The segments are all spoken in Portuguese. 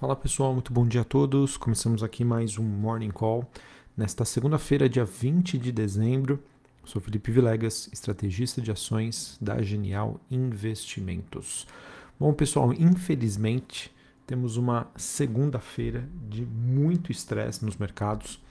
Fala pessoal, muito bom dia a todos. Começamos aqui mais um Morning Call. Nesta segunda-feira, dia 20 de dezembro, sou Felipe Vilegas, estrategista de ações da Genial Investimentos. Bom pessoal, infelizmente temos uma segunda-feira de muito estresse nos mercados.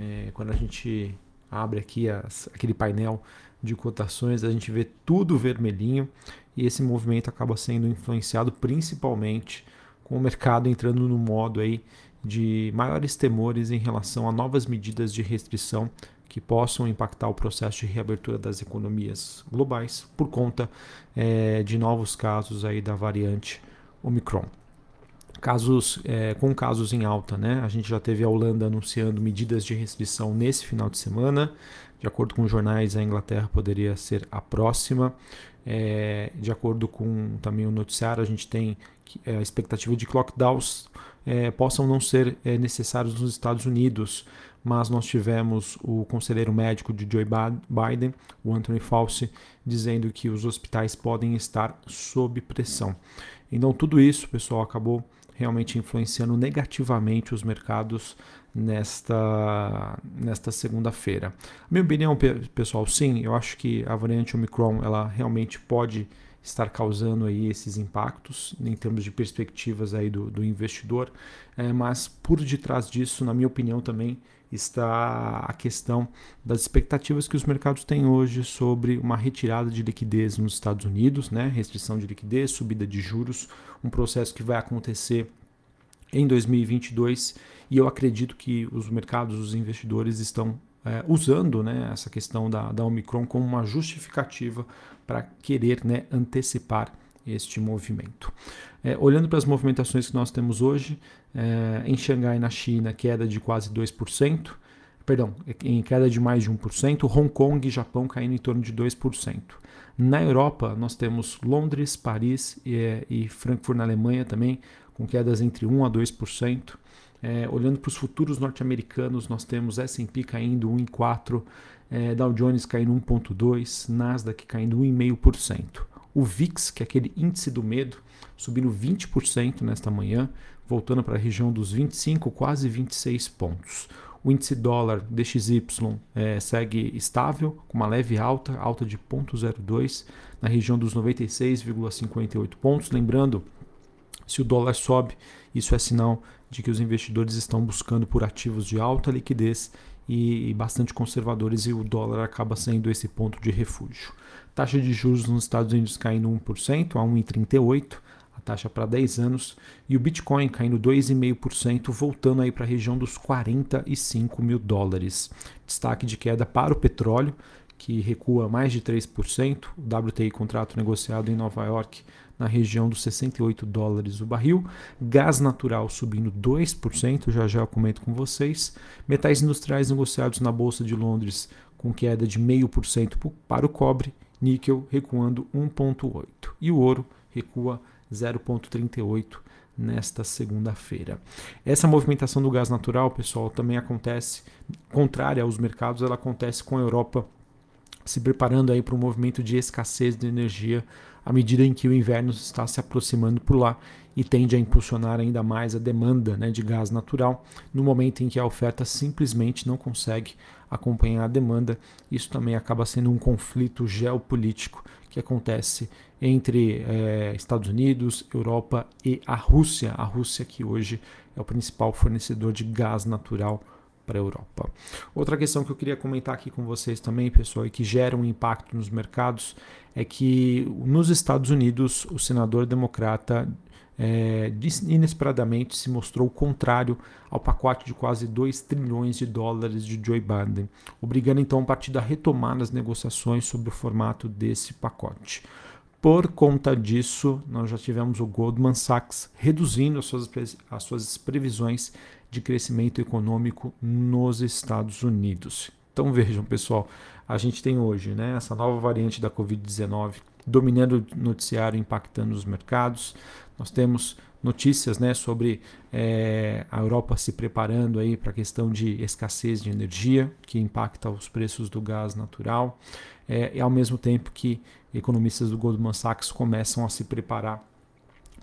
É, quando a gente abre aqui as, aquele painel de cotações, a gente vê tudo vermelhinho e esse movimento acaba sendo influenciado principalmente com o mercado entrando no modo aí de maiores temores em relação a novas medidas de restrição que possam impactar o processo de reabertura das economias globais por conta é, de novos casos aí da variante Omicron. Casos é, com casos em alta, né? A gente já teve a Holanda anunciando medidas de restrição nesse final de semana. De acordo com jornais, a Inglaterra poderia ser a próxima. É, de acordo com também o noticiário, a gente tem é, a expectativa de que lockdowns é, possam não ser é, necessários nos Estados Unidos, mas nós tivemos o conselheiro médico de Joe Biden, o Anthony Fauci, dizendo que os hospitais podem estar sob pressão. Então, tudo isso, pessoal, acabou realmente influenciando negativamente os mercados nesta, nesta segunda-feira. Minha opinião, pessoal, sim, eu acho que a variante Omicron ela realmente pode estar causando aí esses impactos em termos de perspectivas aí do, do investidor, é, mas por detrás disso, na minha opinião, também está a questão das expectativas que os mercados têm hoje sobre uma retirada de liquidez nos Estados Unidos, né? restrição de liquidez, subida de juros, um processo que vai acontecer em 2022 e eu acredito que os mercados, os investidores estão é, usando né, essa questão da, da Omicron como uma justificativa para querer né, antecipar este movimento. É, olhando para as movimentações que nós temos hoje, é, em Xangai, na China, queda de quase 2%, perdão, em queda de mais de 1%, Hong Kong e Japão caindo em torno de 2%. Na Europa, nós temos Londres, Paris e, e Frankfurt na Alemanha também, com quedas entre 1% a 2%. É, olhando para os futuros norte-americanos, nós temos S&P caindo 1,4%, é, Dow Jones caindo 1,2%, Nasdaq caindo 1,5%. O VIX, que é aquele índice do medo, subindo 20% nesta manhã, voltando para a região dos 25, quase 26 pontos. O índice dólar DXY é, segue estável, com uma leve alta, alta de 0,02 na região dos 96,58 pontos. Lembrando, se o dólar sobe, isso é sinal de que os investidores estão buscando por ativos de alta liquidez e, bastante conservadores e o dólar acaba sendo esse ponto de refúgio. Taxa de juros nos Estados Unidos caindo 1% a 1,38%, a taxa para 10 anos, e o Bitcoin caindo 2,5%, voltando aí para a região dos 45 mil dólares. Destaque de queda para o petróleo, que recua mais de 3%, o WTI contrato negociado em Nova York na região dos 68 dólares o barril, gás natural subindo 2%, já já eu comento com vocês, metais industriais negociados na Bolsa de Londres com queda de 0,5% para o cobre, níquel recuando 1,8% e o ouro recua 0,38% nesta segunda-feira. Essa movimentação do gás natural, pessoal, também acontece, contrária aos mercados, ela acontece com a Europa se preparando aí para um movimento de escassez de energia à medida em que o inverno está se aproximando por lá e tende a impulsionar ainda mais a demanda né, de gás natural no momento em que a oferta simplesmente não consegue acompanhar a demanda. Isso também acaba sendo um conflito geopolítico que acontece entre é, Estados Unidos, Europa e a Rússia. A Rússia que hoje é o principal fornecedor de gás natural para a Europa. Outra questão que eu queria comentar aqui com vocês também, pessoal, e que gera um impacto nos mercados, é que nos Estados Unidos o senador democrata é, inesperadamente se mostrou contrário ao pacote de quase 2 trilhões de dólares de Joe Biden, obrigando então o partido a retomar as negociações sobre o formato desse pacote. Por conta disso, nós já tivemos o Goldman Sachs reduzindo as suas, as suas previsões de crescimento econômico nos Estados Unidos. Então vejam, pessoal, a gente tem hoje né, essa nova variante da Covid-19 dominando o noticiário, impactando os mercados. Nós temos notícias né, sobre é, a Europa se preparando aí para a questão de escassez de energia, que impacta os preços do gás natural, é, e ao mesmo tempo que economistas do Goldman Sachs começam a se preparar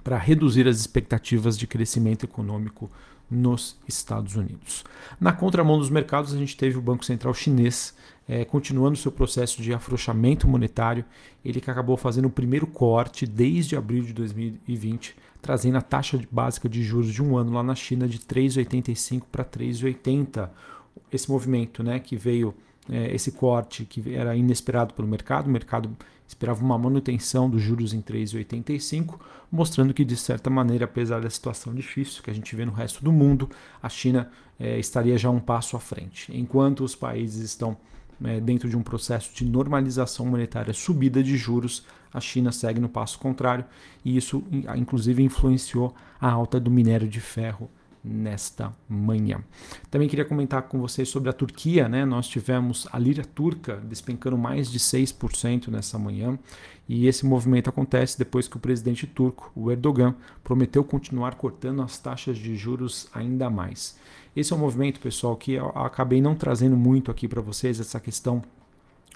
para reduzir as expectativas de crescimento econômico nos Estados Unidos. Na contramão dos mercados, a gente teve o Banco Central chinês é, continuando seu processo de afrouxamento monetário, ele que acabou fazendo o primeiro corte desde abril de 2020, trazendo a taxa básica de juros de um ano lá na China de 3,85 para 3,80. Esse movimento né, que veio, é, esse corte que era inesperado pelo mercado, o mercado esperava uma manutenção dos juros em 3,85, mostrando que, de certa maneira, apesar da situação difícil que a gente vê no resto do mundo, a China é, estaria já um passo à frente. Enquanto os países estão é, dentro de um processo de normalização monetária, subida de juros, a China segue no passo contrário e isso, inclusive, influenciou a alta do minério de ferro nesta manhã. Também queria comentar com vocês sobre a Turquia, né? Nós tivemos a lira turca despencando mais de 6% nessa manhã, e esse movimento acontece depois que o presidente turco, o Erdogan, prometeu continuar cortando as taxas de juros ainda mais. Esse é um movimento, pessoal, que eu acabei não trazendo muito aqui para vocês essa questão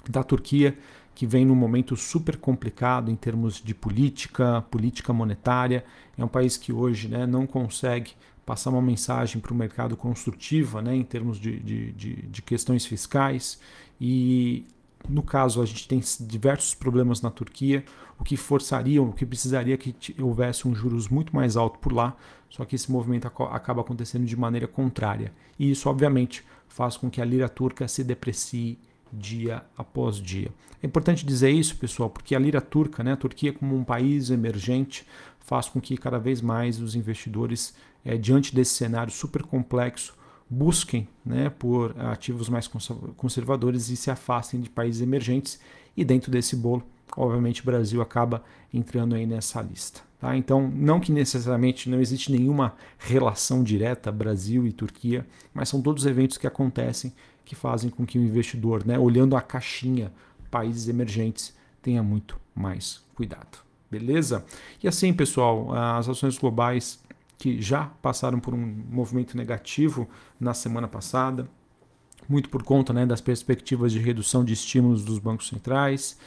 da Turquia, que vem num momento super complicado em termos de política, política monetária. É um país que hoje né, não consegue passar uma mensagem para o mercado construtiva né, em termos de, de, de, de questões fiscais. E no caso, a gente tem diversos problemas na Turquia, o que forçaria, o que precisaria que houvesse um juros muito mais alto por lá, só que esse movimento acaba acontecendo de maneira contrária. E isso, obviamente, faz com que a lira turca se deprecie dia após dia. É importante dizer isso, pessoal, porque a lira turca, né, a Turquia como um país emergente, faz com que cada vez mais os investidores é, diante desse cenário super complexo, busquem né, por ativos mais conservadores e se afastem de países emergentes. E dentro desse bolo, obviamente, o Brasil acaba entrando aí nessa lista. Tá? Então, não que necessariamente não existe nenhuma relação direta Brasil e Turquia, mas são todos eventos que acontecem que fazem com que o investidor, né, olhando a caixinha países emergentes, tenha muito mais cuidado. Beleza? E assim, pessoal, as ações globais que já passaram por um movimento negativo na semana passada, muito por conta né, das perspectivas de redução de estímulos dos bancos centrais,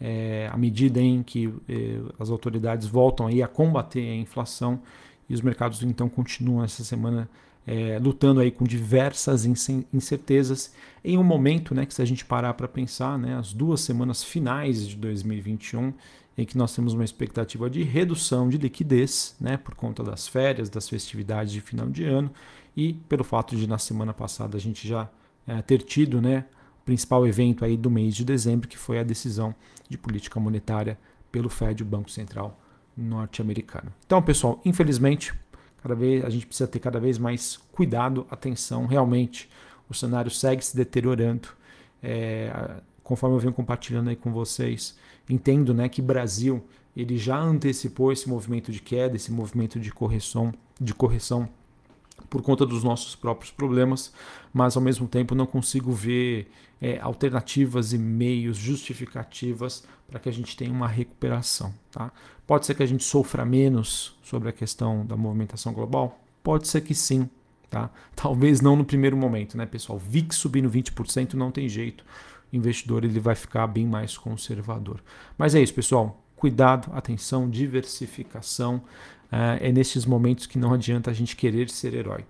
é, à medida em que é, as autoridades voltam aí a combater a inflação e os mercados então continuam essa semana é, lutando aí com diversas incertezas em um momento né, que se a gente parar para pensar, né, as duas semanas finais de 2021 em que nós temos uma expectativa de redução de liquidez, né, por conta das férias, das festividades de final de ano e pelo fato de na semana passada a gente já é, ter tido, né, o principal evento aí do mês de dezembro, que foi a decisão de política monetária pelo Fed, o Banco Central norte-americano. Então, pessoal, infelizmente, cada vez a gente precisa ter cada vez mais cuidado, atenção, realmente o cenário segue se deteriorando. É, conforme eu venho compartilhando aí com vocês, entendo né, que Brasil ele já antecipou esse movimento de queda, esse movimento de correção, de correção por conta dos nossos próprios problemas, mas ao mesmo tempo não consigo ver é, alternativas e meios justificativas para que a gente tenha uma recuperação. Tá? Pode ser que a gente sofra menos sobre a questão da movimentação global? Pode ser que sim. Tá? Talvez não no primeiro momento, né, pessoal? VIX subindo 20% não tem jeito investidor ele vai ficar bem mais conservador. Mas é isso, pessoal. Cuidado, atenção, diversificação. É, é nesses momentos que não adianta a gente querer ser herói.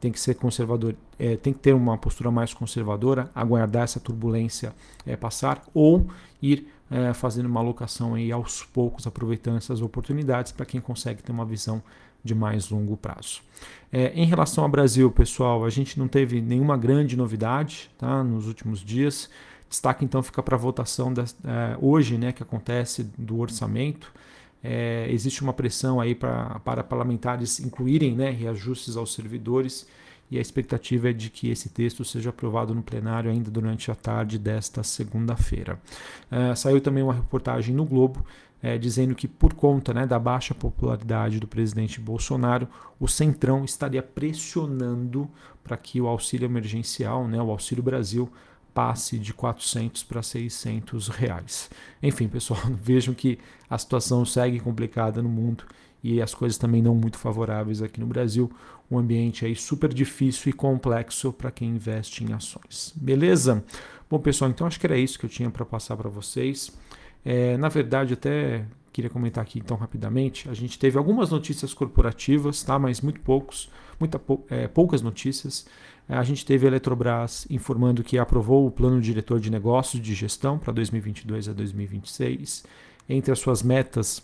Tem que ser conservador, é, tem que ter uma postura mais conservadora, aguardar essa turbulência é, passar ou ir é, fazendo uma alocação aí aos poucos, aproveitando essas oportunidades para quem consegue ter uma visão de mais longo prazo. É, em relação ao Brasil, pessoal, a gente não teve nenhuma grande novidade tá, nos últimos dias. Destaque então fica para a votação da, é, hoje, né, que acontece do orçamento. É, existe uma pressão aí pra, para parlamentares incluírem né, reajustes aos servidores e a expectativa é de que esse texto seja aprovado no plenário ainda durante a tarde desta segunda-feira. É, saiu também uma reportagem no Globo é, dizendo que, por conta né, da baixa popularidade do presidente Bolsonaro, o Centrão estaria pressionando para que o auxílio emergencial, né, o Auxílio Brasil, passe de 400 para 600 reais. Enfim, pessoal, vejam que a situação segue complicada no mundo e as coisas também não muito favoráveis aqui no Brasil. Um ambiente aí super difícil e complexo para quem investe em ações. Beleza? Bom, pessoal, então acho que era isso que eu tinha para passar para vocês. É, na verdade, até queria comentar aqui então rapidamente. A gente teve algumas notícias corporativas, tá? mas muito poucos, muita, é, poucas notícias. É, a gente teve a Eletrobras informando que aprovou o plano diretor de negócios de gestão para 2022 a 2026. Entre as suas metas,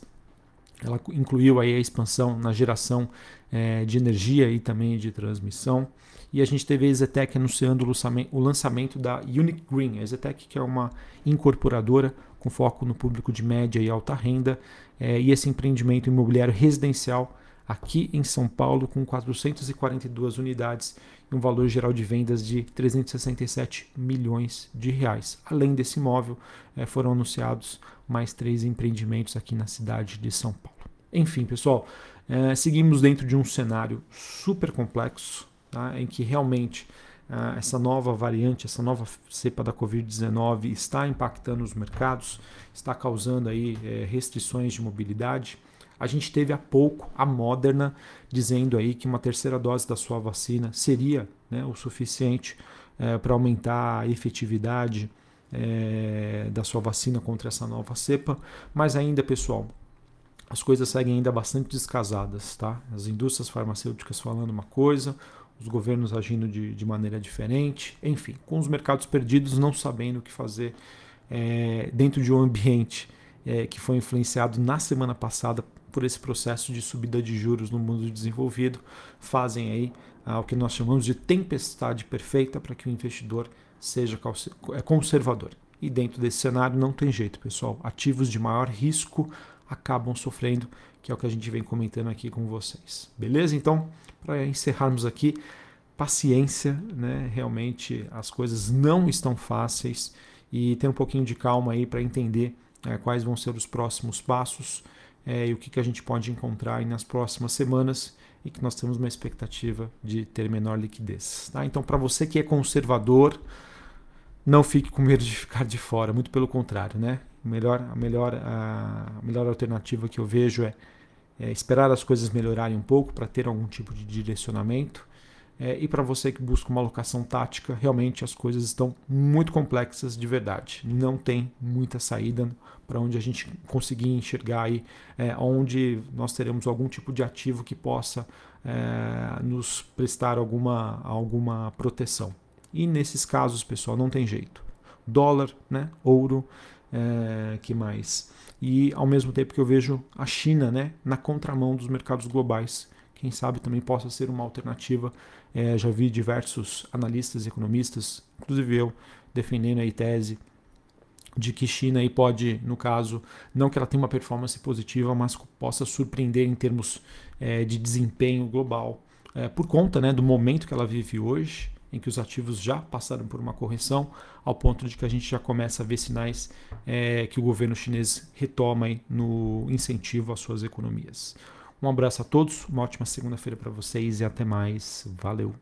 ela incluiu aí a expansão na geração é, de energia e também de transmissão. E a gente teve a Exetec anunciando o lançamento da Unique Green. A Exetec que é uma incorporadora com foco no público de média e alta renda, é, e esse empreendimento imobiliário residencial aqui em São Paulo, com 442 unidades e um valor geral de vendas de 367 milhões de reais. Além desse imóvel, é, foram anunciados mais três empreendimentos aqui na cidade de São Paulo. Enfim, pessoal, é, seguimos dentro de um cenário super complexo, tá, em que realmente ah, essa nova variante, essa nova cepa da Covid-19 está impactando os mercados, está causando aí restrições de mobilidade. A gente teve há pouco a Moderna dizendo aí que uma terceira dose da sua vacina seria né, o suficiente é, para aumentar a efetividade é, da sua vacina contra essa nova cepa, mas ainda, pessoal, as coisas seguem ainda bastante descasadas, tá? As indústrias farmacêuticas falando uma coisa, os governos agindo de, de maneira diferente, enfim, com os mercados perdidos, não sabendo o que fazer é, dentro de um ambiente é, que foi influenciado na semana passada por esse processo de subida de juros no mundo desenvolvido, fazem aí ah, o que nós chamamos de tempestade perfeita para que o investidor seja é, conservador. E dentro desse cenário não tem jeito, pessoal. Ativos de maior risco acabam sofrendo, que é o que a gente vem comentando aqui com vocês. Beleza? Então, para encerrarmos aqui, paciência, né? Realmente as coisas não estão fáceis e ter um pouquinho de calma aí para entender é, quais vão ser os próximos passos é, e o que, que a gente pode encontrar aí nas próximas semanas e que nós temos uma expectativa de ter menor liquidez. Tá? Então, para você que é conservador, não fique com medo de ficar de fora, muito pelo contrário, né? Melhor, a, melhor, a melhor alternativa que eu vejo é é, esperar as coisas melhorarem um pouco para ter algum tipo de direcionamento. É, e para você que busca uma alocação tática, realmente as coisas estão muito complexas de verdade. Não tem muita saída para onde a gente conseguir enxergar aí, é, onde nós teremos algum tipo de ativo que possa é, nos prestar alguma, alguma proteção. E nesses casos, pessoal, não tem jeito. Dólar, né, ouro, é, que mais? E ao mesmo tempo que eu vejo a China né, na contramão dos mercados globais. Quem sabe também possa ser uma alternativa. É, já vi diversos analistas, economistas, inclusive eu, defendendo a tese de que China aí pode, no caso, não que ela tenha uma performance positiva, mas possa surpreender em termos é, de desempenho global, é, por conta né, do momento que ela vive hoje, em que os ativos já passaram por uma correção, ao ponto de que a gente já começa a ver sinais é, que o governo chinês retoma no incentivo às suas economias. Um abraço a todos, uma ótima segunda-feira para vocês e até mais. Valeu!